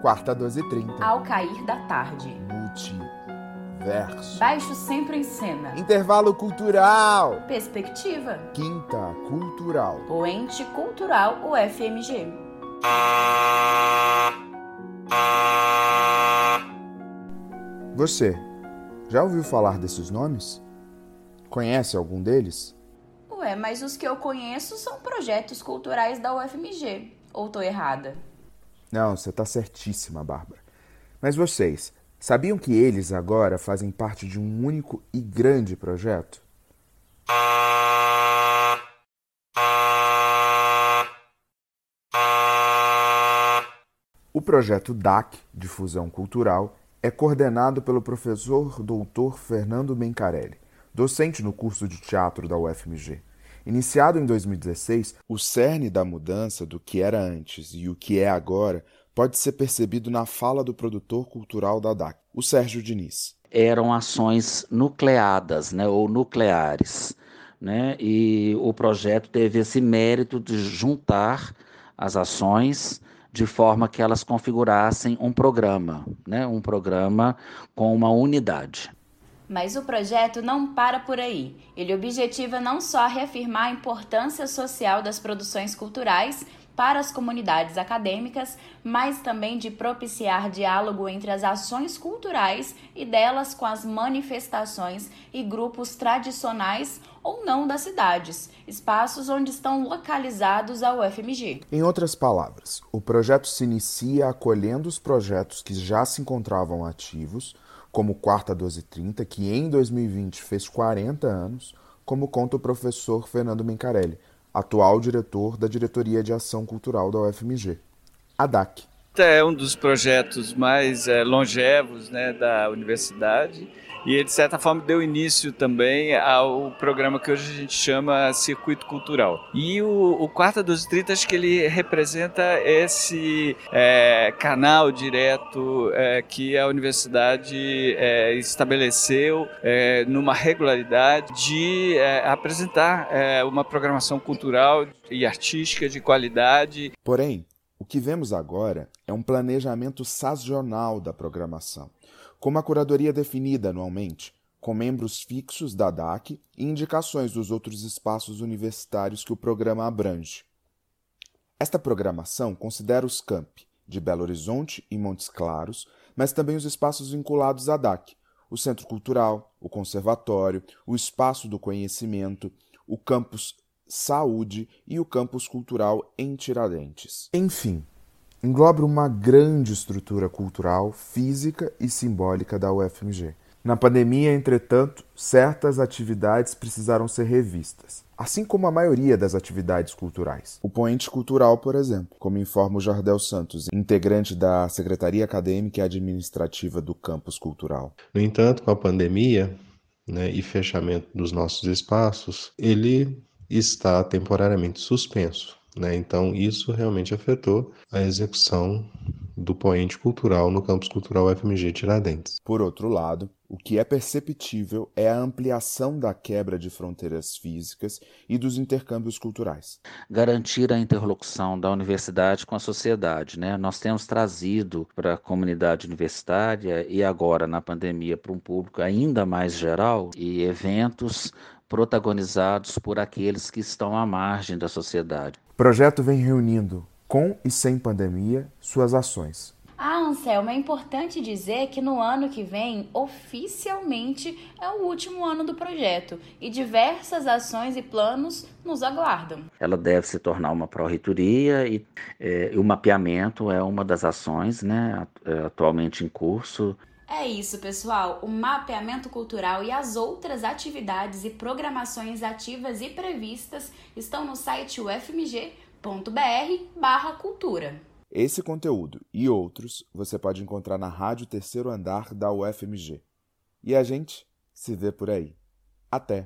Quarta 12h30. Ao cair da tarde. Multiverso. Baixo sempre em cena. Intervalo cultural. Perspectiva. Quinta cultural. O ente cultural UFMG. Você já ouviu falar desses nomes? Conhece algum deles? Ué, mas os que eu conheço são projetos culturais da UFMG. Ou tô errada? Não, você está certíssima, Bárbara. Mas vocês, sabiam que eles agora fazem parte de um único e grande projeto? O projeto DAC, Difusão Cultural, é coordenado pelo professor doutor Fernando Mencarelli, docente no curso de teatro da UFMG. Iniciado em 2016, o cerne da mudança do que era antes e o que é agora pode ser percebido na fala do produtor cultural da DAC, o Sérgio Diniz. Eram ações nucleadas, né, ou nucleares, né, e o projeto teve esse mérito de juntar as ações de forma que elas configurassem um programa, né, um programa com uma unidade. Mas o projeto não para por aí. Ele objetiva não só reafirmar a importância social das produções culturais para as comunidades acadêmicas, mas também de propiciar diálogo entre as ações culturais e delas com as manifestações e grupos tradicionais ou não das cidades, espaços onde estão localizados a UFMG. Em outras palavras, o projeto se inicia acolhendo os projetos que já se encontravam ativos como Quarta 1230, que em 2020 fez 40 anos, como conta o professor Fernando Mencarelli, atual diretor da Diretoria de Ação Cultural da UFMG, a DAC. É um dos projetos mais é, longevos né, da universidade e de certa forma, deu início também ao programa que hoje a gente chama Circuito Cultural. E o, o Quarta dos 30, acho que ele representa esse é, canal direto é, que a universidade é, estabeleceu é, numa regularidade de é, apresentar é, uma programação cultural e artística de qualidade. Porém, que vemos agora é um planejamento sazonal da programação com uma curadoria definida anualmente, com membros fixos da DAC e indicações dos outros espaços universitários que o programa abrange. Esta programação considera os campi de Belo Horizonte e Montes Claros, mas também os espaços vinculados à DAC, o Centro Cultural, o Conservatório, o Espaço do Conhecimento, o Campus Saúde e o Campus Cultural em Tiradentes. Enfim, engloba uma grande estrutura cultural, física e simbólica da UFMG. Na pandemia, entretanto, certas atividades precisaram ser revistas, assim como a maioria das atividades culturais. O Poente Cultural, por exemplo, como informa o Jardel Santos, integrante da Secretaria Acadêmica e Administrativa do Campus Cultural. No entanto, com a pandemia né, e fechamento dos nossos espaços, ele está temporariamente suspenso. Né? Então, isso realmente afetou a execução do poente cultural no campus cultural FMG Tiradentes. Por outro lado, o que é perceptível é a ampliação da quebra de fronteiras físicas e dos intercâmbios culturais. Garantir a interlocução da universidade com a sociedade. Né? Nós temos trazido para a comunidade universitária e agora na pandemia para um público ainda mais geral e eventos protagonizados por aqueles que estão à margem da sociedade. O projeto vem reunindo, com e sem pandemia, suas ações. Ah, Anselmo, é importante dizer que no ano que vem, oficialmente, é o último ano do projeto e diversas ações e planos nos aguardam. Ela deve se tornar uma pró-reitoria e é, o mapeamento é uma das ações né, atualmente em curso. É isso, pessoal. O mapeamento cultural e as outras atividades e programações ativas e previstas estão no site ufmg.br/cultura. Esse conteúdo e outros você pode encontrar na Rádio Terceiro Andar da UFMG. E a gente se vê por aí. Até!